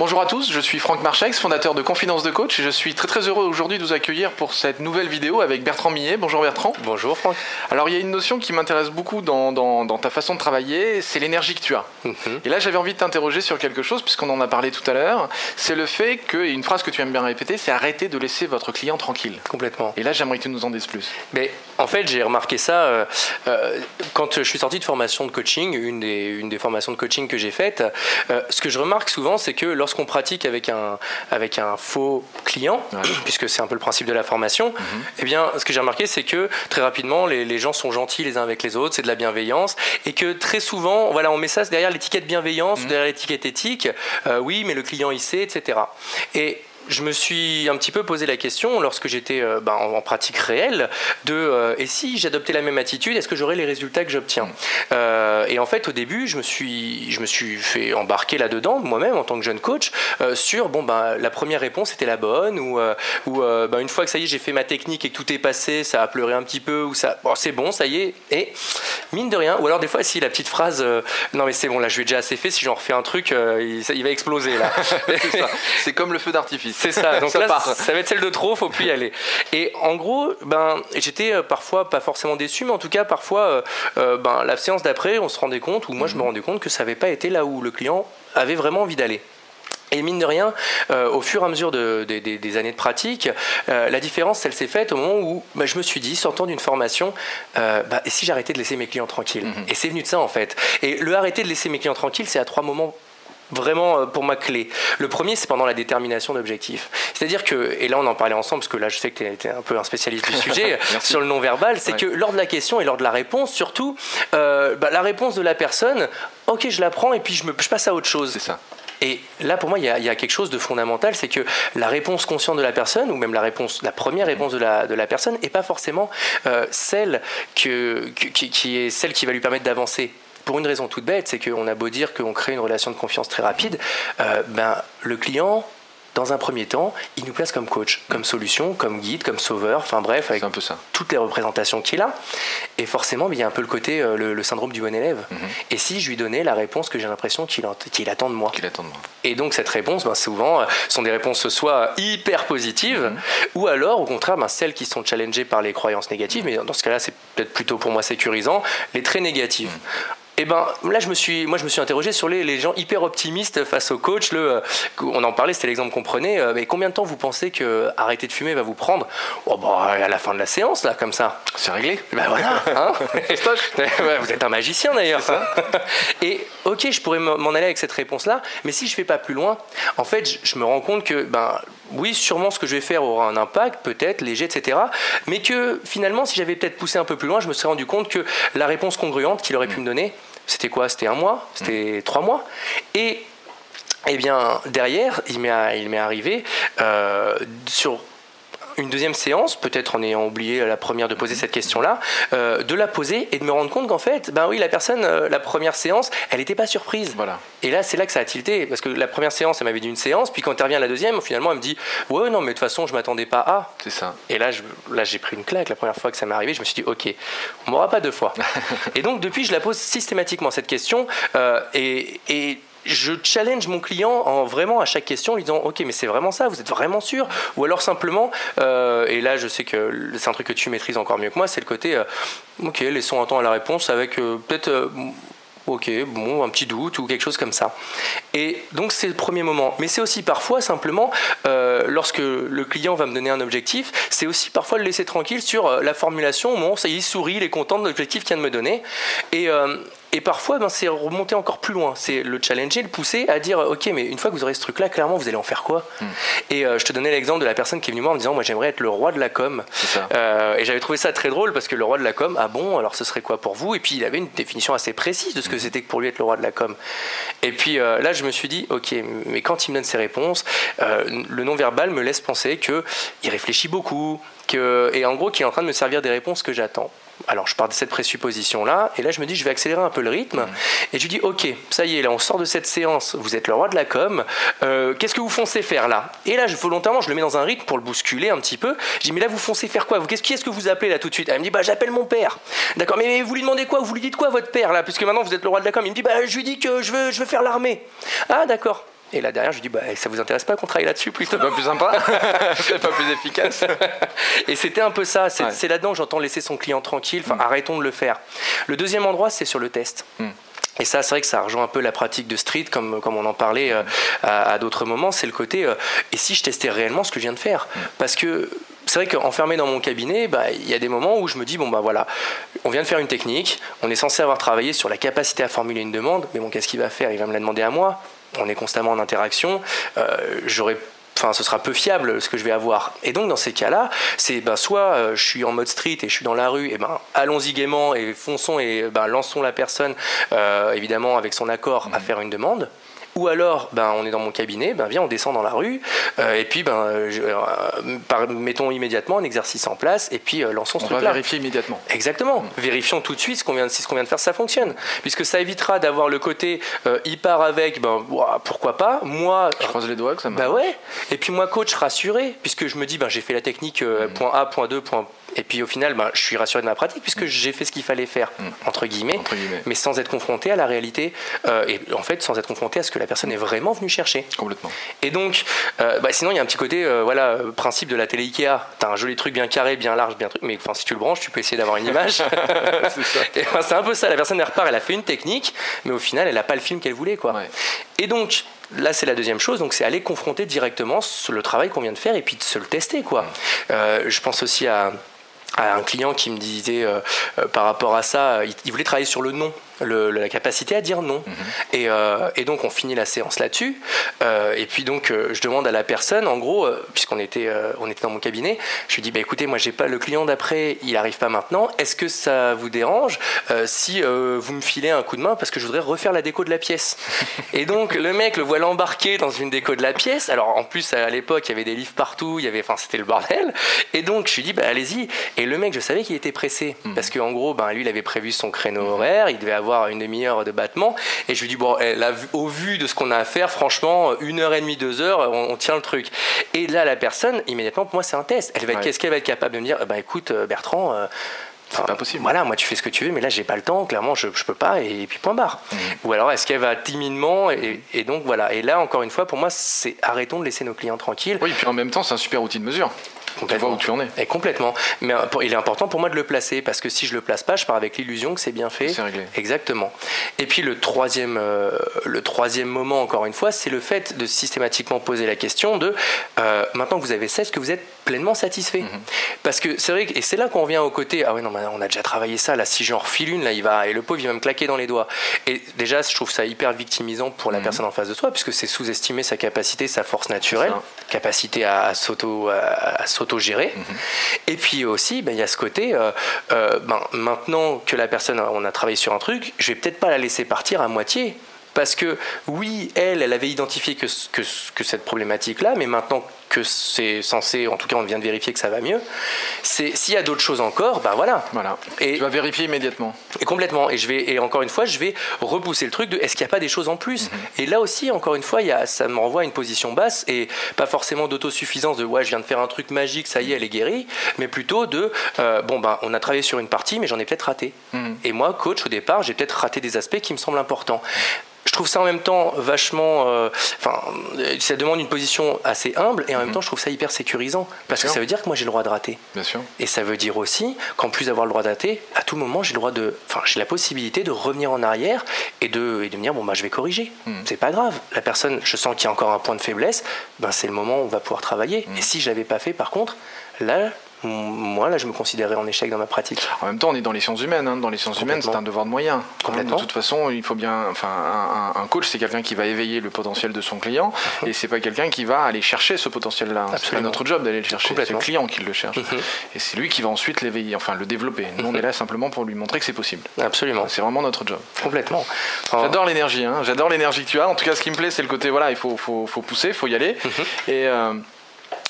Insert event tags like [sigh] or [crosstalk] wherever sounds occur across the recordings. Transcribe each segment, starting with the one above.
Bonjour à tous, je suis Franck Marchex, fondateur de Confidence de Coach et je suis très très heureux aujourd'hui de vous accueillir pour cette nouvelle vidéo avec Bertrand Millet. Bonjour Bertrand. Bonjour Franck. Alors il y a une notion qui m'intéresse beaucoup dans, dans, ta façon de travailler, c'est l'énergie que tu as. Mhm. Et là j'avais envie de t'interroger sur quelque chose puisqu'on en a parlé tout à l'heure, c'est le fait que, et une phrase que tu aimes bien répéter, c'est arrêter de laisser votre client tranquille. Complètement. Et là j'aimerais que tu nous en dises plus. Mais en fait j'ai remarqué ça euh, euh, quand je suis sorti de formation de coaching, une des, une des formations de coaching que j'ai faites, euh, ce que je remarque souvent c'est que lorsqu'on pratique avec un, avec un faux client, puisque c'est un peu le principe de la formation, mhm. eh bien, ce que j'ai remarqué, c'est que très rapidement, les, les, gens sont gentils les uns avec les autres, c'est de la bienveillance, et que très souvent, voilà, on met ça derrière l'étiquette bienveillance, mhm. derrière l'étiquette éthique, euh, oui, mais le client il sait, etc. Et je me suis un petit peu posé la question lorsque j'étais euh, ben, en, pratique réelle de euh, et si j'adoptais la même attitude, est-ce que j'aurais les résultats que j'obtiens? Euh, Et en fait, au début, je me suis, je me suis fait embarquer là-dedans moi-même en tant que jeune coach sur bon ben la première réponse était la bonne ou ou ben, une fois que ça y est, j'ai fait ma technique et que tout est passé, ça a pleuré un petit peu ou ça c'est bon, ça y est et mine de rien ou alors des fois si la petite phrase non mais c'est bon là je lui ai déjà assez fait si j'en refais un truc il, il, va exploser là. [laughs] c'est comme le feu d'artifice. C'est ça. Donc [laughs] ça là, ça va être celle de trop, faut plus y aller. Et en gros, ben, j'étais euh, parfois pas forcément déçu, mais en tout cas, parfois, euh, euh, ben, la séance d'après, on se rendait compte, ou moi je me mhm. rendais compte que ça n'avait pas été là où le client avait vraiment envie d'aller. Et mine de rien, au fur et à mesure des années de pratique, la différence, elle s'est faite au moment où ben, je me suis dit, sortant d'une formation, bah, et si j'arrêtais de laisser mes clients tranquilles? Mhm. Et c'est venu de ça en fait. Et le arrêter de laisser mes clients tranquilles, c'est à trois moments vraiment euh, pour ma clé. Le premier, c'est pendant la détermination d'objectifs. C'est-à-dire que, et là on en parlait ensemble, parce que là je sais que tu es, un peu un spécialiste du [laughs] sujet, sur le non-verbal, c'est que lors de la question et lors de la réponse, surtout, euh, bah, la réponse de la personne, ok, je la prends et puis je, me, je passe à autre chose. C'est ça. Et là, pour moi, il y, a, quelque chose de fondamental, c'est que la réponse consciente de la personne, ou même la réponse, la première réponse de la, de la personne, n'est pas forcément euh, celle que, qui, qui, est celle qui va lui permettre d'avancer pour une raison toute bête, c'est qu'on a beau dire qu'on crée une relation de confiance très rapide, euh, ben, le client, dans un premier temps, il nous place comme coach, comme solution, comme guide, comme sauveur, enfin bref, avec un peu ça. toutes les représentations qu'il a. Et forcément, il y a un peu le côté, euh, le, syndrome du bon élève. Mhm. Et si je lui donnais la réponse que j'ai l'impression qu'il attend de moi Qu'il attend de moi. Et donc cette réponse, ben, souvent, euh, sont des réponses soit hyper positives, mhm. ou alors, au contraire, ben, celles qui sont challengées par les croyances négatives, mais dans ce cas-là, c'est peut-être plutôt pour moi sécurisant, les très négatives. Et eh ben là, je me suis, moi, je me suis interrogé sur les, gens hyper optimistes face au coach. Le, euh, on en parlait, c'était l'exemple qu'on prenait. Euh, mais combien de temps vous pensez que arrêter de fumer va vous prendre? Oh, bah, À la fin de la séance, là, comme ça. C'est réglé. Ben voilà. [laughs] Hein [laughs] vous êtes un magicien d'ailleurs. [laughs] Et ok, je pourrais m'en aller avec cette réponse-là, mais si je vais pas plus loin, en fait, je, me rends compte que ben oui, sûrement ce que je vais faire aura un impact, peut-être léger, etc. Mais que finalement, si j'avais peut-être poussé un peu plus loin, je me serais rendu compte que la réponse congruente qu'il aurait pu me donner, c'était quoi? C'était un mois? C'était mm. trois mois? Et eh bien, derrière, il m'est arrivé euh, sur une deuxième séance, peut-être en ayant oublié la première de poser cette question-là, euh, de la poser et de me rendre compte qu'en fait, ben oui, la personne, euh, la première séance, elle n'était pas surprise. Voilà. Et là, c'est là que ça a tilté, parce que la première séance, elle m'avait dit une séance, puis quand elle revient à la deuxième, finalement, elle me dit, ouais, non, mais de toute façon, je m'attendais pas à. C'est ça. Et là, je, là, j'ai pris une claque. La première fois que ça m'est arrivé, je me suis dit, ok, on m'aura pas deux fois. [laughs] et donc, depuis, je la pose systématiquement cette question, euh, et, et je challenge mon client en vraiment à chaque question, lui disant Ok, mais c'est vraiment ça, vous êtes vraiment sûr? Ou alors simplement, euh, et là je sais que c'est un truc que tu maîtrises encore mieux que moi, c'est le côté euh, Ok, laissons un temps à la réponse avec euh, peut-être ok, bon, un petit doute ou quelque chose comme ça. Et donc c'est le premier moment. Mais c'est aussi parfois simplement, lorsque le client va me donner un objectif, c'est aussi parfois le laisser tranquille sur la formulation. Bon, ça il sourit, il est content de l'objectif qu'il vient de me donner. Et, et parfois, ben, c'est remonter encore plus loin. C'est le challenger, le pousser à dire Ok, mais une fois que vous aurez ce truc-là, clairement, vous allez en faire quoi? Hmm. Et euh, je te donnais l'exemple de la personne qui est venue moi en me disant Moi, j'aimerais être le roi de la com. Euh, et j'avais trouvé ça très drôle parce que le roi de la com, ah bon, alors ce serait quoi pour vous? Et puis, il avait une définition assez précise de ce que hmm. c'était que pour lui être le roi de la com. Et puis euh, là, je me suis dit Ok, mais quand il me donne ses réponses, le non-verbal me laisse penser qu'il réfléchit beaucoup, que, et en gros, qu'il est en train de me servir des réponses que j'attends alors je pars de cette présupposition-là, et là je me dis je vais accélérer un peu le rythme, et je dis ok, ça y est, là on sort de cette séance, vous êtes le roi de la com, euh, qu'est-ce que vous foncez faire là? Et là je, volontairement je le mets dans un rythme pour le bousculer un petit peu, je dis mais là vous foncez faire quoi? Qu'est-ce qui est-ce que vous appelez là tout de suite? Elle me dit bah j'appelle mon père. D'accord, mais vous lui demandez quoi? Vous lui dites quoi votre père là? Puisque maintenant vous êtes le roi de la com, il me dit bah je lui dis que je veux, je veux faire l'armée. Ah d'accord. Et là derrière, je lui dis, bah, ça vous intéresse pas qu'on travaille là-dessus plutôt C'est pas plus sympa [laughs] C'est pas plus efficace [laughs] Et c'était un peu ça. C'est là-dedans que j'entends laisser son client tranquille. Enfin, mm. arrêtons de le faire. Le deuxième endroit, c'est sur le test. Mm. Et ça, c'est vrai que ça rejoint un peu la pratique de street, comme, comme on en parlait euh, à, d'autres moments. C'est le côté, euh, et si je testais réellement ce que je viens de faire mm. Parce que c'est vrai qu'enfermé dans mon cabinet, bah, il y a des moments où je me dis, bon, bah voilà, on vient de faire une technique, on est censé avoir travaillé sur la capacité à formuler une demande, mais bon, qu'est-ce qu'il va faire? Il va me la demander à moi on est constamment en interaction, euh, j'aurais Enfin, ce sera peu fiable ce que je vais avoir. Et donc dans ces cas-là, c'est ben, soit euh, je suis en mode street et je suis dans la rue, et ben allons-y gaiement et fonçons et ben, lançons la personne, euh, évidemment avec son accord, à mmh. faire une demande. Ou alors, ben, on est dans mon cabinet, ben, viens, on descend dans la rue, euh, et puis, ben, euh, mettons immédiatement un exercice en place, et puis euh, lançons ce truc-là. On va vérifier immédiatement. Exactement. Vérifions tout de suite ce qu'on vient, si ce qu'on vient de faire, ça fonctionne. Puisque ça évitera d'avoir le côté, il part avec, ben, pourquoi pas. Moi. Je croise les doigts que ça marche. Bah ouais. Et puis moi, coach, rassuré, puisque je me dis, ben, j'ai fait la technique mm. point A, point 2, point et puis au final, ben, je suis rassuré de ma pratique puisque mm. j'ai fait ce qu'il fallait faire, mm. entre, guillemets, mais sans être confronté à la réalité, euh, et en fait sans être confronté à ce que la personne est vraiment venue chercher. Complètement. Et donc, euh, bah, sinon il y a un petit côté, euh, voilà, principe de la télé Ikea. T'as un joli truc bien carré, bien large, bien truc, mais enfin si tu le branches, tu peux essayer d'avoir une image. [laughs] c'est un peu ça. La personne elle repart, elle a fait une technique, mais au final, elle n'a pas le film qu'elle voulait, quoi. Et donc, là c'est la deuxième chose donc c'est aller confronter directement le travail qu'on vient de faire et puis de se le tester quoi mm. je pense aussi à un client qui me disait euh, euh, par rapport à ça, il, voulait travailler sur le nom la capacité à dire non. Mhm. Euh, et, donc on finit la séance là-dessus. Euh, et puis donc euh, je demande à la personne, en gros, puisqu'on était, on était dans mon cabinet, je lui dis bah écoutez, moi j'ai pas le client d'après, il arrive pas maintenant. Est-ce que ça vous dérange si vous me filez un coup de main parce que je voudrais refaire la déco de la pièce? [laughs] Et donc le mec le voit l'embarquer dans une déco de la pièce. Alors en plus à l'époque il y avait des livres partout, il y avait, enfin c'était le bordel. Et donc je lui dis bah allez-y. Et le mec je savais qu'il était pressé mhm. parce qu'en gros ben lui il avait prévu son créneau horaire, il devait avoir une demi-heure de battement. Et je lui dis, bon, eh, au vu de ce qu'on a à faire, franchement, une heure et demie, deux heures, on, tient le truc. Et là, la personne, immédiatement, pour moi, c'est un test. Elle va qu'est-ce qu'elle va être capable de me dire, bah écoute, euh, Bertrand, euh, c'est pas possible. Voilà, moi tu fais ce que tu veux, mais là j'ai pas le temps, clairement je, je peux pas, et, puis point barre. Mmh. Ou alors est-ce qu'elle va timidement, et, et, donc voilà. Et là, encore une fois, pour moi, c'est arrêtons de laisser nos clients tranquilles. Oui, et puis en même temps, c'est un super outil de mesure. Complètement. où tu en es. Et complètement. Mais euh, il est important pour moi de le placer parce que si je le place pas, je pars avec l'illusion que c'est bien fait. C'est réglé. Exactement. Et puis le troisième, euh, le troisième moment, encore une fois, c'est le fait de systématiquement poser la question de euh, maintenant que vous avez ça, est-ce que vous êtes pleinement satisfait mhm. Parce que c'est vrai, et c'est là qu'on vient au côté ah oui, non, on a déjà travaillé ça, là, si j'en refile une, là, il va, et le pauvre, il va me claquer dans les doigts. Et déjà, je trouve ça hyper victimisant pour la mhm. personne en face de soi, puisque c'est sous-estimer sa capacité, sa force naturelle, capacité à, s'auto, à, s'auto-gérer. Et puis aussi, ben, il y a ce côté, euh, euh, ben, maintenant que la personne, on a travaillé sur un truc, je vais peut-être pas la laisser partir à moitié. Parce que oui, elle, elle avait identifié que, que, que cette problématique-là, mais maintenant que c'est censé, en tout cas on vient de vérifier que ça va mieux, c'est s'il y a d'autres choses encore, ben voilà. Voilà. Et tu vas vérifier immédiatement. Et complètement. Et je vais, et encore une fois, je vais repousser le truc de est-ce qu'il n'y a pas des choses en plus? Mhm. Et là aussi, encore une fois, y a, ça me renvoie à une position basse et pas forcément d'autosuffisance de ouais, je viens de faire un truc magique, ça y est, elle est guérie, mais plutôt de euh, bon ben on a travaillé sur une partie, mais j'en ai peut-être raté. Mhm. Et moi, coach, au départ, j'ai peut-être raté des aspects qui me semblent importants je trouve ça en même temps vachement. Euh, enfin, ça demande une position assez humble et en même mhm. temps, je trouve ça hyper sécurisant parce que ça veut dire que moi j'ai le droit de rater. Bien sûr. Et ça veut dire aussi qu'en plus d'avoir le droit de rater, à tout moment, j'ai le droit de. Enfin, j'ai la possibilité de revenir en arrière et de, et de me dire bon, bah, je vais corriger. Mhm. C'est pas grave. La personne, je sens qu'il y a encore un point de faiblesse, ben, c'est le moment où on va pouvoir travailler. Mhm. Et si je l'avais pas fait, par contre, là, moi, là, je me considérais en échec dans ma pratique. En même temps, on est dans les sciences humaines. Hein. Dans les sciences humaines, c'est un devoir de moyens. Complètement. De toute façon, il faut bien. Enfin, un, coach, c'est quelqu'un qui va éveiller le potentiel de son client, [laughs] et c'est pas quelqu'un qui va aller chercher ce potentiel-là. C'est pas notre job d'aller le chercher. C'est le client qui le cherche, mhm. et c'est lui qui va ensuite l'éveiller, enfin le développer. Nous, on est là simplement pour lui montrer que c'est possible. Absolument. C'est vraiment notre job. Complètement. J'adore l'énergie. Hein. J'adore l'énergie que tu as. En tout cas, ce qui me plaît, c'est le côté voilà, il faut, faut, faut pousser, il faut y aller. Mhm. Et euh,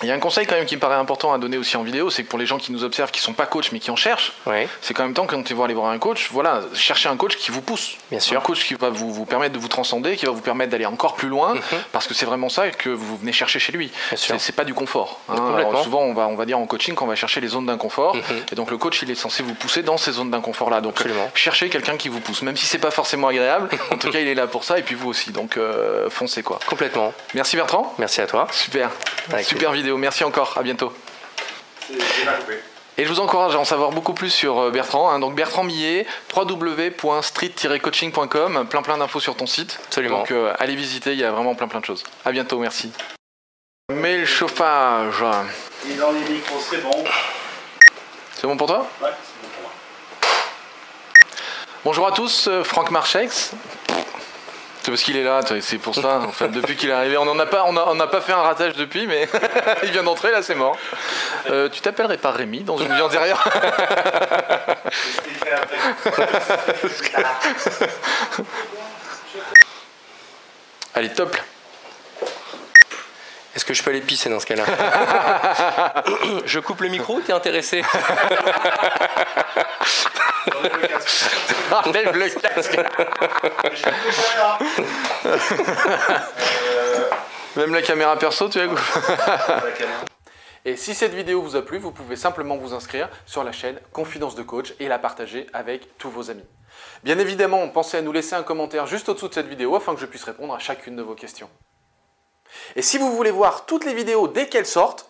Il y a un conseil quand même qui me paraît important à donner aussi en vidéo, c'est que pour les gens qui nous observent, qui sont pas coachs mais qui en cherchent, c'est quand même temps quand ils vont aller voir un coach, voilà, chercher un coach qui vous pousse. Bien sûr. Un coach qui va vous, vous permettre de vous transcender, qui va vous permettre d'aller encore plus loin, mhm. parce que c'est vraiment ça que vous venez chercher chez lui. C'est pas du confort. Hein. souvent on va, on va dire en coaching qu'on va chercher les zones d'inconfort, mhm. et donc le coach il est censé vous pousser dans ces zones d'inconfort là. Donc cherchez quelqu'un qui vous pousse, même si c'est pas forcément agréable. en tout cas il est là pour ça, et puis vous aussi. Donc euh, foncez quoi. Complètement. Merci Bertrand. Merci à toi. Super. Super vidéo. Merci encore. À bientôt. Et je vous encourage à en savoir beaucoup plus sur euh, Bertrand. Hein. Donc Bertrand Millet, www.street-coaching.com, plein plein d'infos sur ton site. Absolument. Donc euh, allez visiter, il y a vraiment plein plein de choses. À bientôt, merci. Mais le chauffage. Et dans les micros, c'est bon. C'est bon pour toi? Ouais, c'est bon pour moi. Bonjour à tous, euh, Franck Marchex. C'est parce qu'il est là, c'est pour ça. En fait, depuis qu'il est arrivé, on n'a pas, on pas fait un ratage depuis, mais [laughs] il vient d'entrer, là, c'est mort. Euh, tu t'appellerais pas Rémi dans une viande derrière [laughs] Allez, top. Est-ce que je peux aller pisser dans ce cas-là [laughs] Je coupe le micro, t'es intéressé Enlève le casque. Même la caméra perso, tu as Et si cette vidéo vous a plu, vous pouvez simplement vous inscrire sur la chaîne Confidence de Coach et la partager avec tous vos amis. Bien évidemment, pensez à nous laisser un commentaire juste au-dessous de cette vidéo afin que je puisse répondre à chacune de vos questions. Et si vous voulez voir toutes les vidéos dès qu'elles sortent,